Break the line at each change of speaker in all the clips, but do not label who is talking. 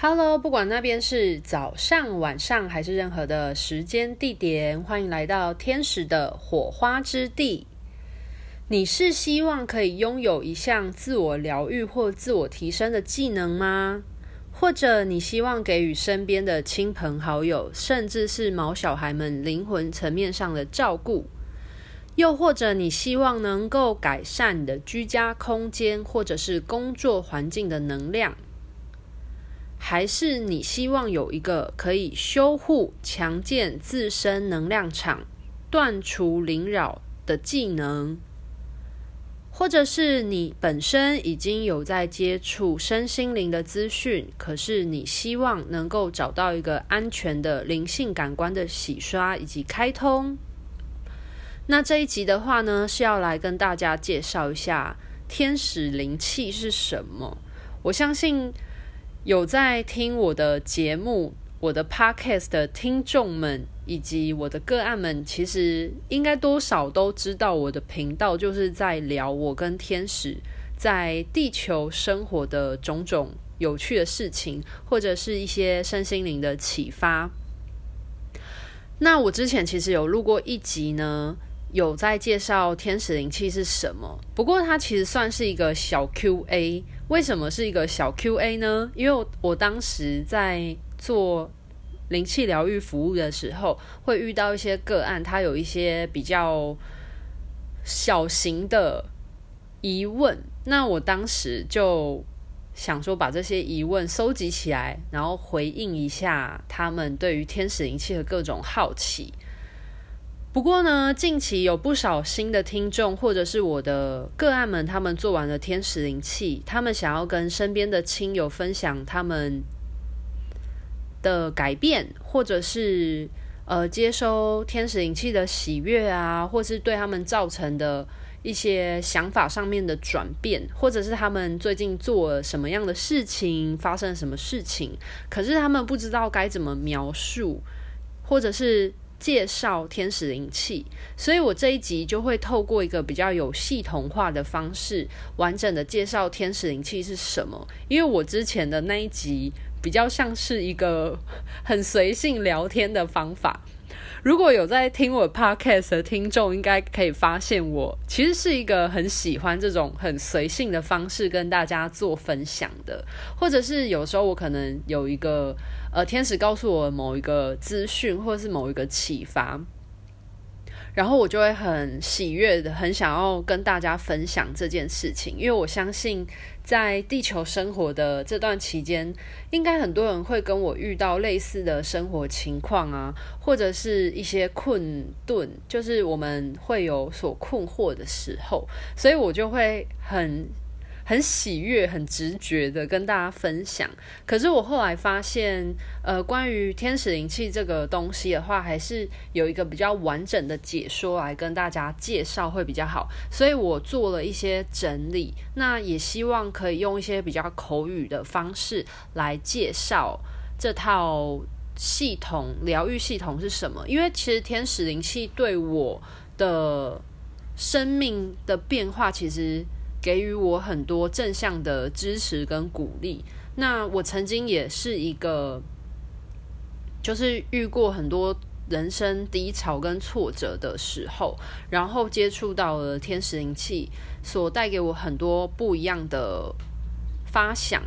Hello，不管那边是早上、晚上还是任何的时间地点，欢迎来到天使的火花之地。你是希望可以拥有一项自我疗愈或自我提升的技能吗？或者你希望给予身边的亲朋好友，甚至是毛小孩们灵魂层面上的照顾？又或者你希望能够改善你的居家空间，或者是工作环境的能量？还是你希望有一个可以修护、强健自身能量场、断除灵扰的技能？或者是你本身已经有在接触身心灵的资讯，可是你希望能够找到一个安全的灵性感官的洗刷以及开通？那这一集的话呢，是要来跟大家介绍一下天使灵气是什么。我相信。有在听我的节目、我的 podcast 的听众们，以及我的个案们，其实应该多少都知道，我的频道就是在聊我跟天使在地球生活的种种有趣的事情，或者是一些身心灵的启发。那我之前其实有录过一集呢，有在介绍天使灵气是什么，不过它其实算是一个小 QA。为什么是一个小 QA 呢？因为我，当时在做灵气疗愈服务的时候，会遇到一些个案，他有一些比较小型的疑问。那我当时就想说，把这些疑问收集起来，然后回应一下他们对于天使灵气的各种好奇。不过呢，近期有不少新的听众，或者是我的个案们，他们做完了天使灵气，他们想要跟身边的亲友分享他们的改变，或者是呃接收天使灵气的喜悦啊，或是对他们造成的一些想法上面的转变，或者是他们最近做了什么样的事情，发生了什么事情，可是他们不知道该怎么描述，或者是。介绍天使灵气，所以我这一集就会透过一个比较有系统化的方式，完整的介绍天使灵气是什么。因为我之前的那一集比较像是一个很随性聊天的方法。如果有在听我 podcast 的听众，应该可以发现我其实是一个很喜欢这种很随性的方式跟大家做分享的，或者是有时候我可能有一个呃天使告诉我某一个资讯，或者是某一个启发。然后我就会很喜悦的，很想要跟大家分享这件事情，因为我相信在地球生活的这段期间，应该很多人会跟我遇到类似的生活情况啊，或者是一些困顿，就是我们会有所困惑的时候，所以我就会很。很喜悦、很直觉的跟大家分享。可是我后来发现，呃，关于天使灵气这个东西的话，还是有一个比较完整的解说来跟大家介绍会比较好。所以我做了一些整理，那也希望可以用一些比较口语的方式来介绍这套系统、疗愈系统是什么。因为其实天使灵气对我的生命的变化，其实。给予我很多正向的支持跟鼓励。那我曾经也是一个，就是遇过很多人生低潮跟挫折的时候，然后接触到了天使灵气，所带给我很多不一样的发想。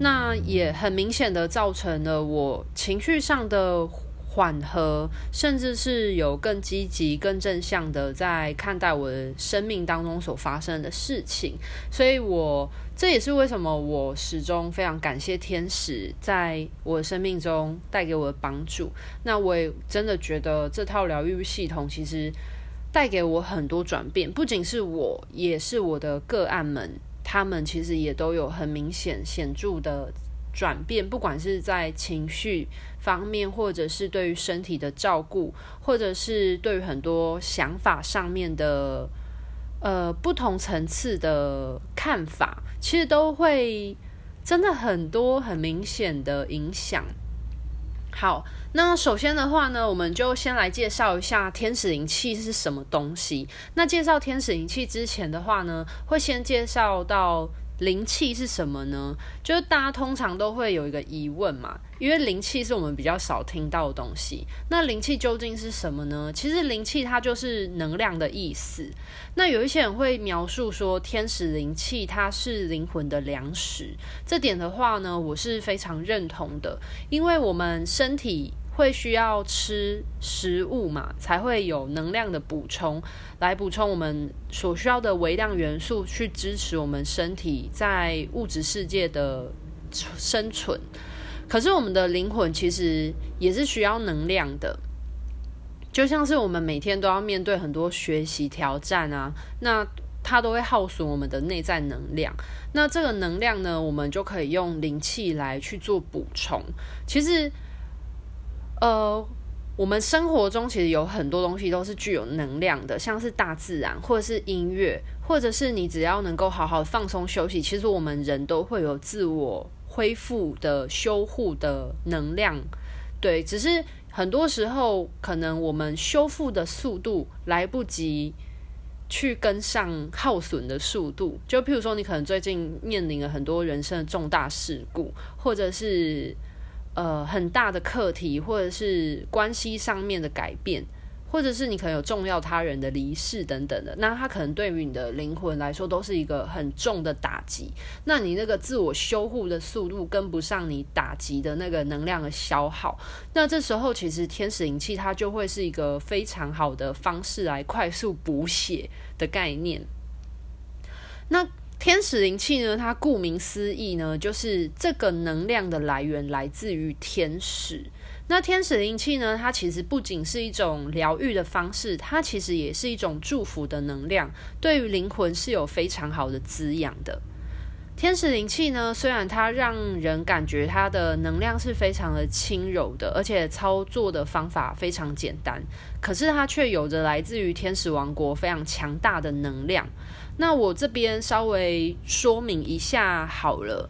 那也很明显的造成了我情绪上的。缓和，甚至是有更积极、更正向的在看待我的生命当中所发生的事情，所以我这也是为什么我始终非常感谢天使在我的生命中带给我的帮助。那我也真的觉得这套疗愈系统其实带给我很多转变，不仅是我，也是我的个案们，他们其实也都有很明显显著的。转变，不管是在情绪方面，或者是对于身体的照顾，或者是对于很多想法上面的，呃，不同层次的看法，其实都会真的很多很明显的影响。好，那首先的话呢，我们就先来介绍一下天使灵气是什么东西。那介绍天使灵气之前的话呢，会先介绍到。灵气是什么呢？就是大家通常都会有一个疑问嘛，因为灵气是我们比较少听到的东西。那灵气究竟是什么呢？其实灵气它就是能量的意思。那有一些人会描述说，天使灵气它是灵魂的粮食。这点的话呢，我是非常认同的，因为我们身体。会需要吃食物嘛，才会有能量的补充，来补充我们所需要的微量元素，去支持我们身体在物质世界的生存。可是我们的灵魂其实也是需要能量的，就像是我们每天都要面对很多学习挑战啊，那它都会耗损我们的内在能量。那这个能量呢，我们就可以用灵气来去做补充。其实。呃，我们生活中其实有很多东西都是具有能量的，像是大自然，或者是音乐，或者是你只要能够好好放松休息，其实我们人都会有自我恢复的修护的能量。对，只是很多时候可能我们修复的速度来不及去跟上耗损的速度。就譬如说，你可能最近面临了很多人生的重大事故，或者是。呃，很大的课题，或者是关系上面的改变，或者是你可能有重要他人的离世等等的，那他可能对于你的灵魂来说都是一个很重的打击。那你那个自我修护的速度跟不上你打击的那个能量的消耗，那这时候其实天使灵气它就会是一个非常好的方式来快速补血的概念。那。天使灵气呢，它顾名思义呢，就是这个能量的来源来自于天使。那天使灵气呢，它其实不仅是一种疗愈的方式，它其实也是一种祝福的能量，对于灵魂是有非常好的滋养的。天使灵气呢，虽然它让人感觉它的能量是非常的轻柔的，而且操作的方法非常简单，可是它却有着来自于天使王国非常强大的能量。那我这边稍微说明一下好了。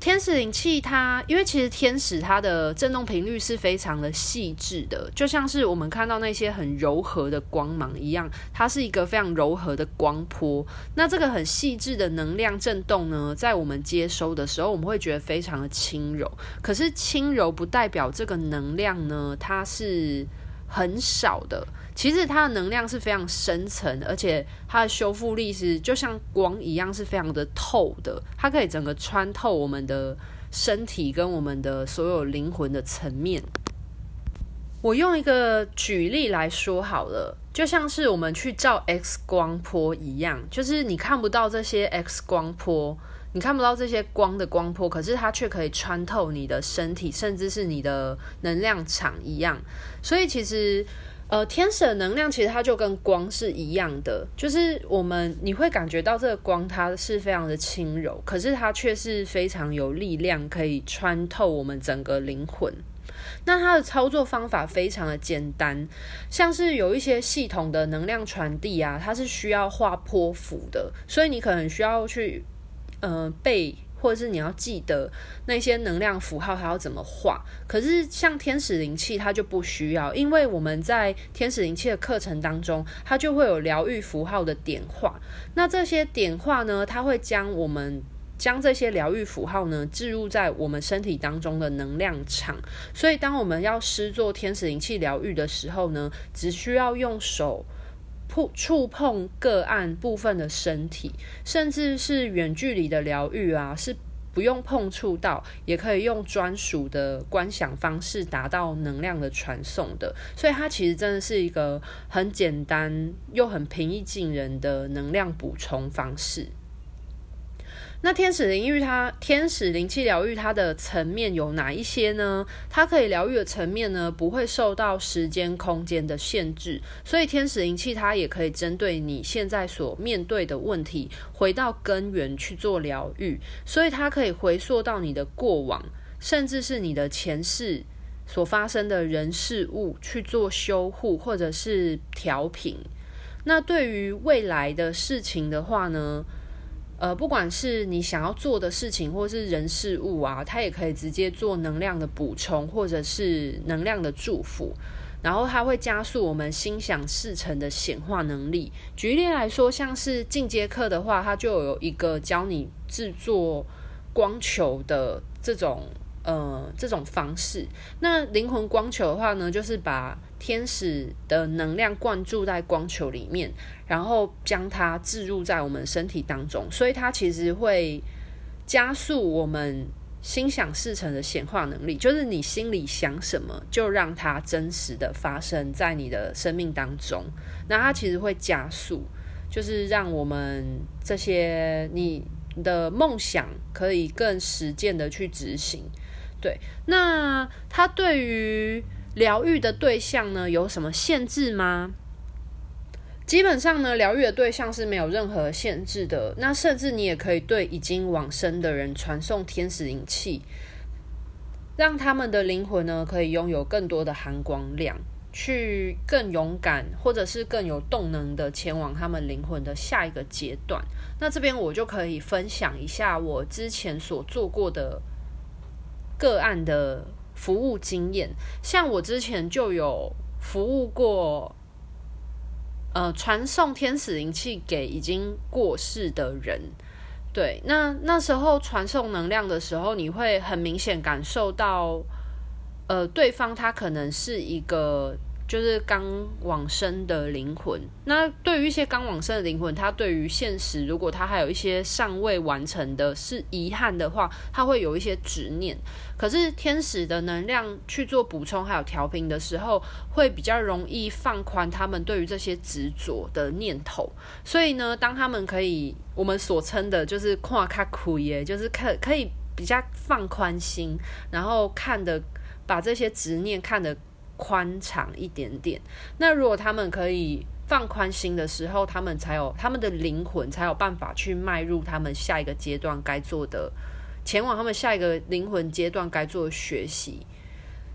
天使灵气它，因为其实天使它的振动频率是非常的细致的，就像是我们看到那些很柔和的光芒一样，它是一个非常柔和的光波。那这个很细致的能量振动呢，在我们接收的时候，我们会觉得非常的轻柔。可是轻柔不代表这个能量呢，它是很少的。其实它的能量是非常深层，而且它的修复力是就像光一样，是非常的透的。它可以整个穿透我们的身体跟我们的所有灵魂的层面。我用一个举例来说好了，就像是我们去照 X 光波一样，就是你看不到这些 X 光波，你看不到这些光的光波，可是它却可以穿透你的身体，甚至是你的能量场一样。所以其实。呃，天使的能量其实它就跟光是一样的，就是我们你会感觉到这个光它是非常的轻柔，可是它却是非常有力量，可以穿透我们整个灵魂。那它的操作方法非常的简单，像是有一些系统的能量传递啊，它是需要画波符的，所以你可能需要去呃背。或者是你要记得那些能量符号，它要怎么画？可是像天使灵气，它就不需要，因为我们在天使灵气的课程当中，它就会有疗愈符号的点画。那这些点画呢，它会将我们将这些疗愈符号呢置入在我们身体当中的能量场。所以，当我们要施做天使灵气疗愈的时候呢，只需要用手。触触碰个案部分的身体，甚至是远距离的疗愈啊，是不用碰触到，也可以用专属的观想方式达到能量的传送的。所以它其实真的是一个很简单又很平易近人的能量补充方式。那天使灵愈它，天使灵气疗愈它的层面有哪一些呢？它可以疗愈的层面呢，不会受到时间空间的限制，所以天使灵气它也可以针对你现在所面对的问题，回到根源去做疗愈，所以它可以回溯到你的过往，甚至是你的前世所发生的人事物去做修护或者是调频。那对于未来的事情的话呢？呃，不管是你想要做的事情，或是人事物啊，它也可以直接做能量的补充，或者是能量的祝福。然后它会加速我们心想事成的显化能力。举例来说，像是进阶课的话，它就有一个教你制作光球的这种呃这种方式。那灵魂光球的话呢，就是把天使的能量灌注在光球里面，然后将它置入在我们身体当中，所以它其实会加速我们。心想事成的显化能力，就是你心里想什么，就让它真实的发生在你的生命当中。那它其实会加速，就是让我们这些你的梦想可以更实践的去执行。对，那它对于疗愈的对象呢，有什么限制吗？基本上呢，疗愈的对象是没有任何限制的。那甚至你也可以对已经往生的人传送天使灵气，让他们的灵魂呢可以拥有更多的含光量，去更勇敢或者是更有动能的前往他们灵魂的下一个阶段。那这边我就可以分享一下我之前所做过的个案的服务经验，像我之前就有服务过。呃，传送天使灵气给已经过世的人，对，那那时候传送能量的时候，你会很明显感受到，呃，对方他可能是一个。就是刚往生的灵魂。那对于一些刚往生的灵魂，他对于现实，如果他还有一些尚未完成的是遗憾的话，他会有一些执念。可是天使的能量去做补充还有调频的时候，会比较容易放宽他们对于这些执着的念头。所以呢，当他们可以我们所称的就是跨卡苦耶，就是可可以比较放宽心，然后看的把这些执念看得。宽敞一点点。那如果他们可以放宽心的时候，他们才有他们的灵魂才有办法去迈入他们下一个阶段该做的，前往他们下一个灵魂阶段该做的学习。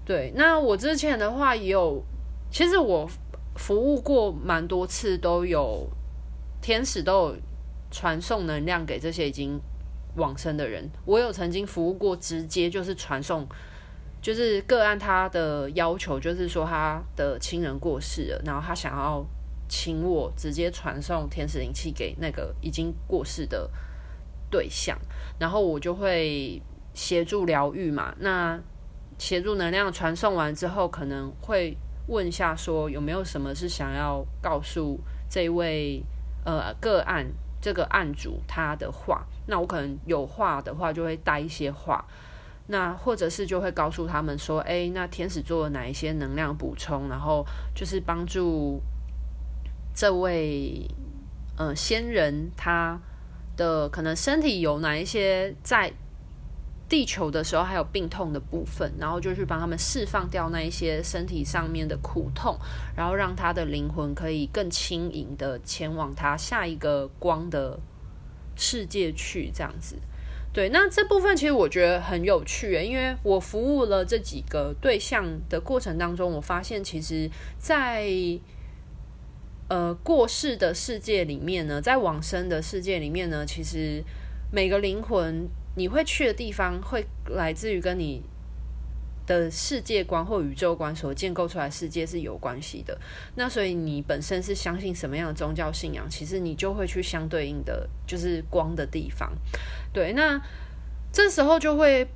对，那我之前的话也有，其实我服务过蛮多次，都有天使都有传送能量给这些已经往生的人。我有曾经服务过，直接就是传送。就是个案，他的要求就是说，他的亲人过世了，然后他想要请我直接传送天使灵气给那个已经过世的对象，然后我就会协助疗愈嘛。那协助能量传送完之后，可能会问一下说，有没有什么是想要告诉这位呃个案这个案主他的话。那我可能有话的话，就会带一些话。那或者是就会告诉他们说，哎，那天使做了哪一些能量补充，然后就是帮助这位呃仙人他的可能身体有哪一些在地球的时候还有病痛的部分，然后就去帮他们释放掉那一些身体上面的苦痛，然后让他的灵魂可以更轻盈的前往他下一个光的世界去，这样子。对，那这部分其实我觉得很有趣，因为我服务了这几个对象的过程当中，我发现其实在，在呃过世的世界里面呢，在往生的世界里面呢，其实每个灵魂你会去的地方，会来自于跟你的世界观或宇宙观所建构出来的世界是有关系的。那所以你本身是相信什么样的宗教信仰，其实你就会去相对应的，就是光的地方。对，那这时候就会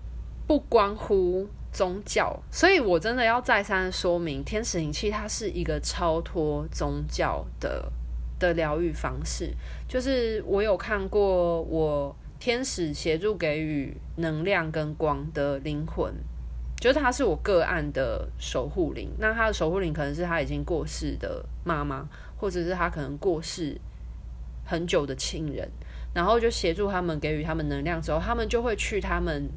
不关乎宗教，所以我真的要再三说明，天使灵气它是一个超脱宗教的的疗愈方式。就是我有看过，我天使协助给予能量跟光的灵魂，就是他是我个案的守护灵。那他的守护灵可能是他已经过世的妈妈，或者是他可能过世很久的亲人。然后就协助他们，给予他们能量之后，他们就会去他们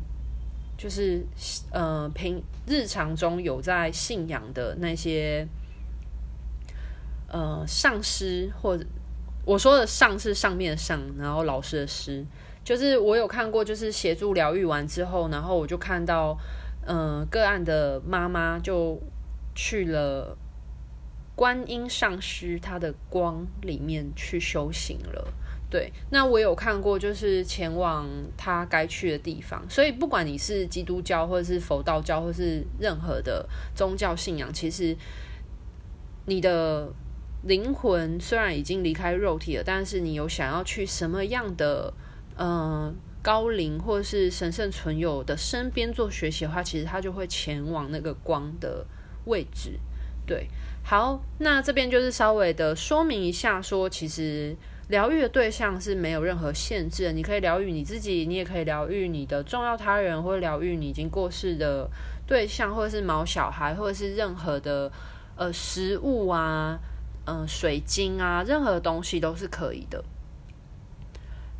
就是呃平日常中有在信仰的那些呃上师，或者我说的上是上面的上，然后老师的师，就是我有看过，就是协助疗愈完之后，然后我就看到嗯、个案的妈妈就去了观音上师他的光里面去修行了。对，那我有看过，就是前往他该去的地方。所以，不管你是基督教，或者是佛道教，或是任何的宗教信仰，其实你的灵魂虽然已经离开肉体了，但是你有想要去什么样的呃高灵或是神圣存有的身边做学习的话，其实他就会前往那个光的位置。对，好，那这边就是稍微的说明一下，说其实疗愈的对象是没有任何限制的，你可以疗愈你自己，你也可以疗愈你的重要他人，或疗愈你已经过世的对象，或者是毛小孩，或者是任何的呃食物啊，嗯、水晶啊，任何东西都是可以的。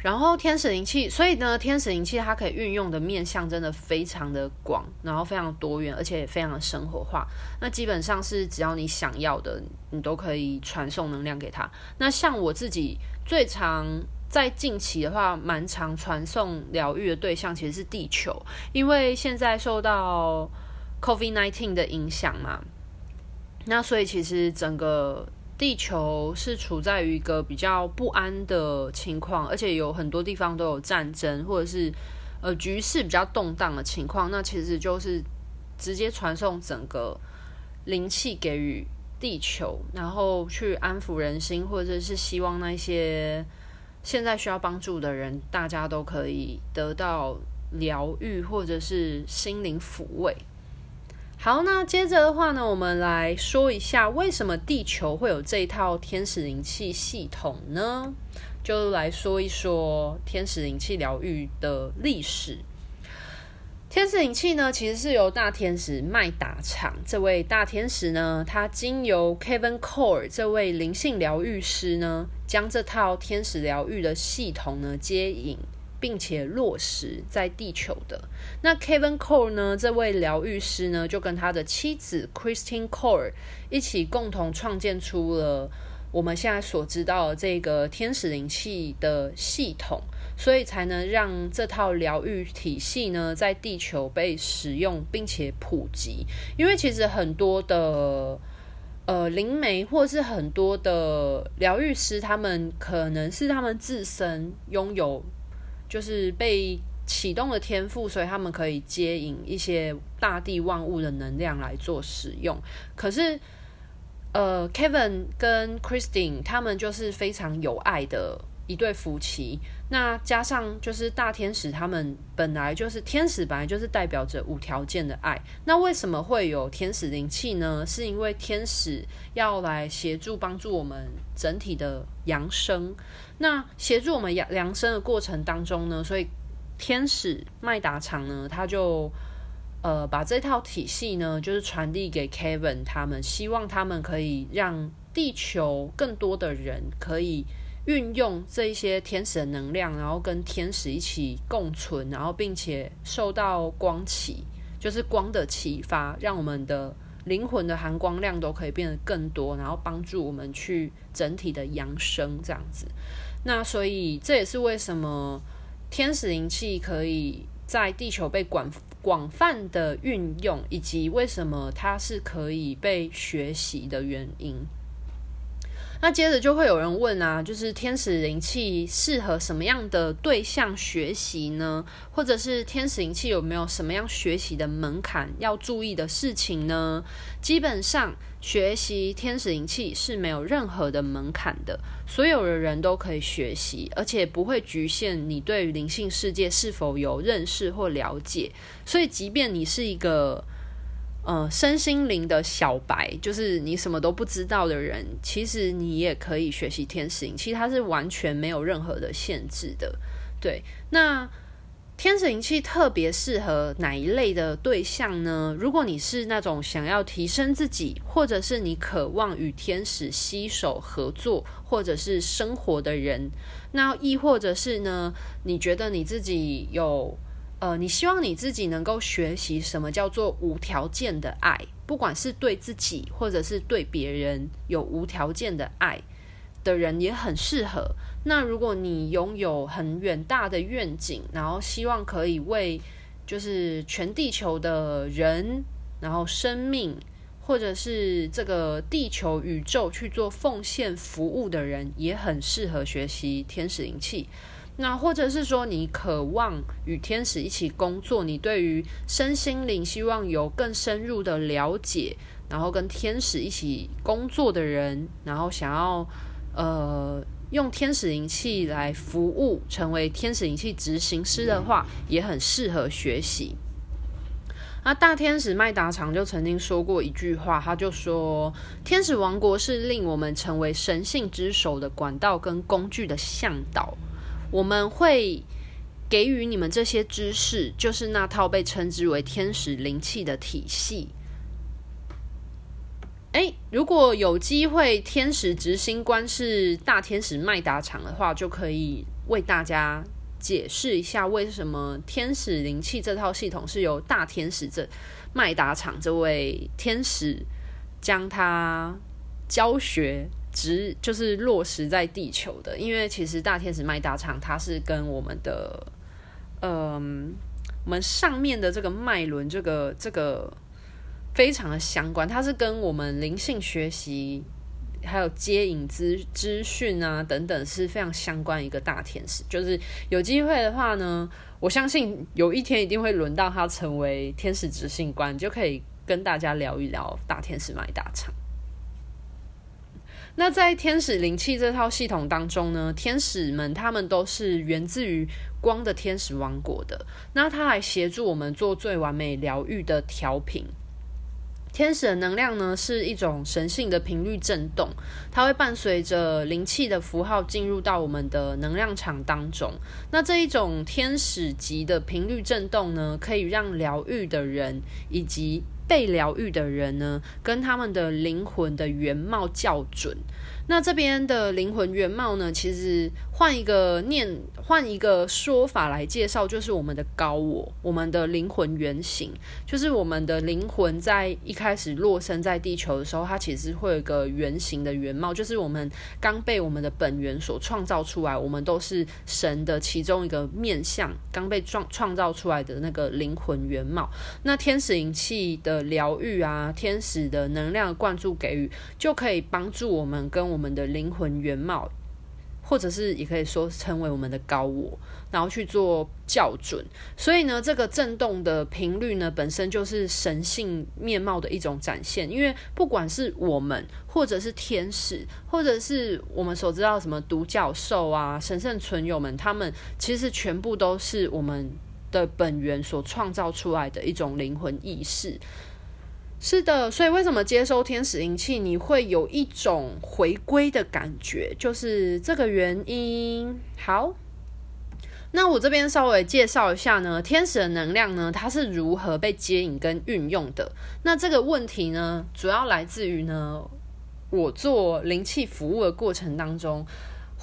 然后天使灵气，所以呢，天使灵气它可以运用的面向真的非常的广，然后非常多元，而且也非常的生活化。那基本上是只要你想要的，你都可以传送能量给他。那像我自己最常在近期的话，蛮常传送疗愈的对象其实是地球，因为现在受到 COVID-19 的影响嘛，那所以其实整个。地球是处在于一个比较不安的情况，而且有很多地方都有战争，或者是呃局势比较动荡的情况。那其实就是直接传送整个灵气给予地球，然后去安抚人心，或者是希望那些现在需要帮助的人，大家都可以得到疗愈，或者是心灵抚慰。好，那接着的话呢，我们来说一下为什么地球会有这一套天使灵气系统呢？就来说一说天使灵气疗愈的历史。天使灵气呢，其实是由大天使麦达场这位大天使呢，他经由 Kevin Core 这位灵性疗愈师呢，将这套天使疗愈的系统呢接引。并且落实在地球的。那 Kevin Core 呢，这位疗愈师呢，就跟他的妻子 Christine Core 一起共同创建出了我们现在所知道的这个天使灵气的系统，所以才能让这套疗愈体系呢，在地球被使用并且普及。因为其实很多的呃灵媒或是很多的疗愈师，他们可能是他们自身拥有。就是被启动的天赋，所以他们可以接引一些大地万物的能量来做使用。可是，呃，Kevin 跟 Christine 他们就是非常有爱的一对夫妻。那加上就是大天使，他们本来就是天使，本来就是代表着无条件的爱。那为什么会有天使灵气呢？是因为天使要来协助帮助我们整体的扬升。那协助我们扬扬升的过程当中呢，所以天使麦达场呢，他就呃把这套体系呢，就是传递给 Kevin 他们，希望他们可以让地球更多的人可以运用这一些天使的能量，然后跟天使一起共存，然后并且受到光启，就是光的启发，让我们的灵魂的含光量都可以变得更多，然后帮助我们去整体的扬升这样子。那所以这也是为什么天使灵气可以在地球被广广泛的运用，以及为什么它是可以被学习的原因。那接着就会有人问啊，就是天使灵气适合什么样的对象学习呢？或者是天使灵气有没有什么样学习的门槛要注意的事情呢？基本上学习天使灵气是没有任何的门槛的，所有的人都可以学习，而且不会局限你对于灵性世界是否有认识或了解。所以，即便你是一个呃，身心灵的小白，就是你什么都不知道的人，其实你也可以学习天使灵气，它是完全没有任何的限制的。对，那天使灵气特别适合哪一类的对象呢？如果你是那种想要提升自己，或者是你渴望与天使携手合作，或者是生活的人，那亦或者是呢，你觉得你自己有。呃，你希望你自己能够学习什么叫做无条件的爱，不管是对自己或者是对别人有无条件的爱的人也很适合。那如果你拥有很远大的愿景，然后希望可以为就是全地球的人，然后生命或者是这个地球宇宙去做奉献服务的人，也很适合学习天使灵气。那或者是说，你渴望与天使一起工作，你对于身心灵希望有更深入的了解，然后跟天使一起工作的人，然后想要呃用天使灵气来服务，成为天使灵气执行师的话，也很适合学习。那大天使麦达长就曾经说过一句话，他就说：“天使王国是令我们成为神性之手的管道跟工具的向导，我们会给予你们这些知识，就是那套被称之为天使灵气的体系。”诶，如果有机会，天使执行官是大天使麦达场的话，就可以为大家。解释一下为什么天使灵气这套系统是由大天使这麦达场这位天使将它教学直就是落实在地球的，因为其实大天使麦大场它是跟我们的嗯我们上面的这个脉轮这个这个非常的相关，它是跟我们灵性学习。还有接引资资讯啊等等是非常相关一个大天使，就是有机会的话呢，我相信有一天一定会轮到他成为天使执行官，就可以跟大家聊一聊大天使麦大场。那在天使灵气这套系统当中呢，天使们他们都是源自于光的天使王国的，那他来协助我们做最完美疗愈的调频。天使的能量呢，是一种神性的频率震动，它会伴随着灵气的符号进入到我们的能量场当中。那这一种天使级的频率震动呢，可以让疗愈的人以及被疗愈的人呢，跟他们的灵魂的原貌校准。那这边的灵魂原貌呢，其实换一个念，换一个说法来介绍，就是我们的高我，我们的灵魂原型，就是我们的灵魂在一开始落生在地球的时候，它其实会有一个原型的原貌，就是我们刚被我们的本源所创造出来，我们都是神的其中一个面相，刚被创创造出来的那个灵魂原貌。那天使灵气的疗愈啊，天使的能量灌注给予，就可以帮助我们跟我。们的灵魂原貌，或者是也可以说称为我们的高我，然后去做校准。所以呢，这个震动的频率呢，本身就是神性面貌的一种展现。因为不管是我们，或者是天使，或者是我们所知道什么独角兽啊、神圣存有们，他们其实全部都是我们的本源所创造出来的一种灵魂意识。是的，所以为什么接收天使灵气，你会有一种回归的感觉，就是这个原因。好，那我这边稍微介绍一下呢，天使的能量呢，它是如何被接引跟运用的。那这个问题呢，主要来自于呢，我做灵气服务的过程当中。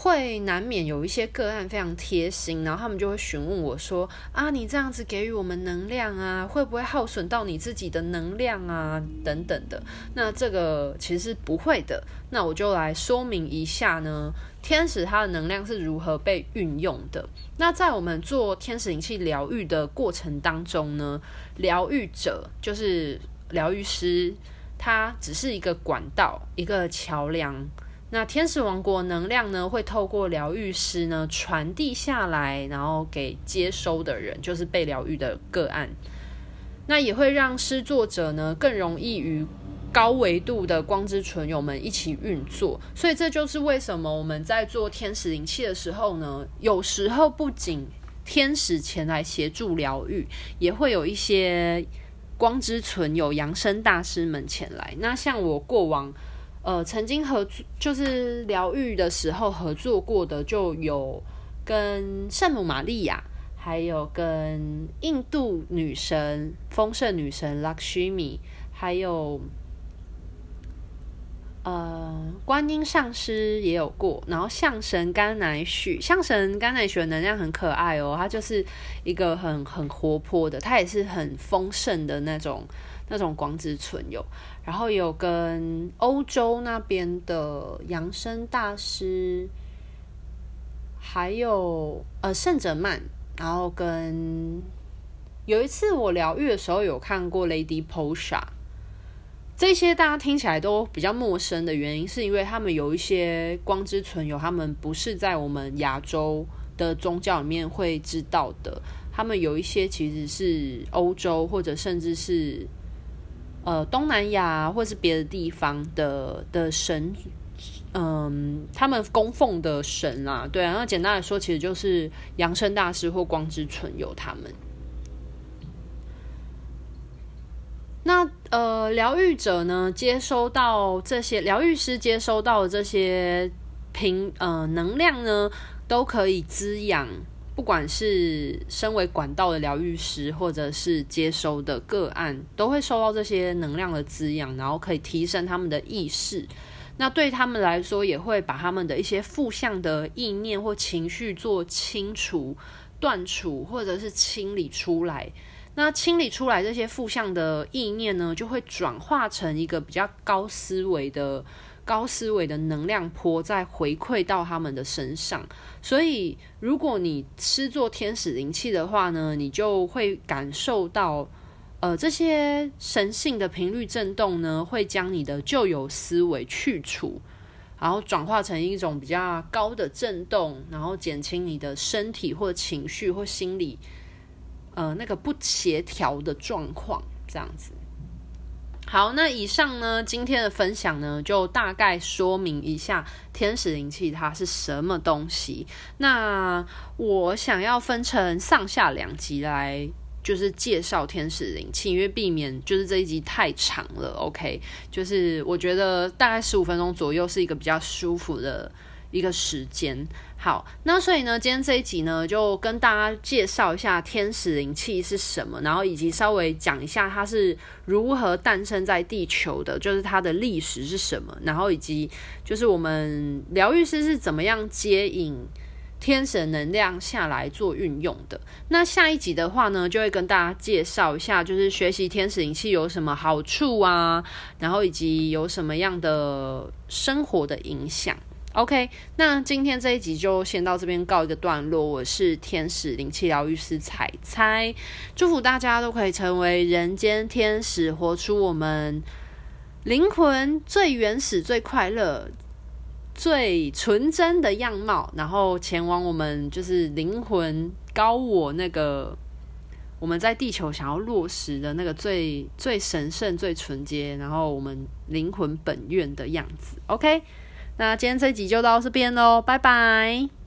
会难免有一些个案非常贴心，然后他们就会询问我说：“啊，你这样子给予我们能量啊，会不会耗损到你自己的能量啊？等等的。”那这个其实不会的。那我就来说明一下呢，天使它的能量是如何被运用的。那在我们做天使灵气疗愈的过程当中呢，疗愈者就是疗愈师，他只是一个管道，一个桥梁。那天使王国能量呢，会透过疗愈师呢传递下来，然后给接收的人，就是被疗愈的个案。那也会让施作者呢更容易与高维度的光之存友们一起运作。所以这就是为什么我们在做天使灵气的时候呢，有时候不仅天使前来协助疗愈，也会有一些光之存有、扬升大师们前来。那像我过往。呃，曾经合作就是疗愈的时候合作过的，就有跟圣母玛利亚，还有跟印度女神丰盛女神 Lakshmi，还有呃观音上师也有过，然后象神甘乃许，象神甘乃许的能量很可爱哦，它就是一个很很活泼的，它也是很丰盛的那种。那种光之存有，然后有跟欧洲那边的扬升大师，还有呃圣哲曼，然后跟有一次我疗愈的时候有看过 Lady Posha，这些大家听起来都比较陌生的原因，是因为他们有一些光之存有，他们不是在我们亚洲的宗教里面会知道的，他们有一些其实是欧洲或者甚至是。呃东南亚或是别的地方的的神，嗯，他们供奉的神啊，对啊，那简单来说，其实就是扬升大师或光之纯有他们。那呃，疗愈者呢，接收到这些疗愈师接收到的这些平呃能量呢，都可以滋养，不管是身为管道的疗愈师，或者是接收的个案，都会受到这些能量的滋养，然后可以提升他们的意识。那对他们来说，也会把他们的一些负向的意念或情绪做清除、断除，或者是清理出来。那清理出来这些负向的意念呢，就会转化成一个比较高思维的高思维的能量波，再回馈到他们的身上。所以，如果你吃做天使灵气的话呢，你就会感受到，呃，这些神性的频率震动呢，会将你的旧有思维去除，然后转化成一种比较高的震动，然后减轻你的身体或情绪或心理。呃，那个不协调的状况，这样子。好，那以上呢，今天的分享呢，就大概说明一下天使灵气它是什么东西。那我想要分成上下两集来，就是介绍天使灵气，因为避免就是这一集太长了。OK，就是我觉得大概十五分钟左右是一个比较舒服的一个时间。好，那所以呢，今天这一集呢，就跟大家介绍一下天使灵气是什么，然后以及稍微讲一下它是如何诞生在地球的，就是它的历史是什么，然后以及就是我们疗愈师是怎么样接引天神能量下来做运用的。那下一集的话呢，就会跟大家介绍一下，就是学习天使灵气有什么好处啊，然后以及有什么样的生活的影响。OK，那今天这一集就先到这边告一个段落。我是天使灵气疗愈师彩彩，祝福大家都可以成为人间天使，活出我们灵魂最原始、最快乐、最纯真的样貌，然后前往我们就是灵魂高我那个我们在地球想要落实的那个最最神圣、最纯洁，然后我们灵魂本愿的样子。OK。那今天这集就到这边喽，拜拜。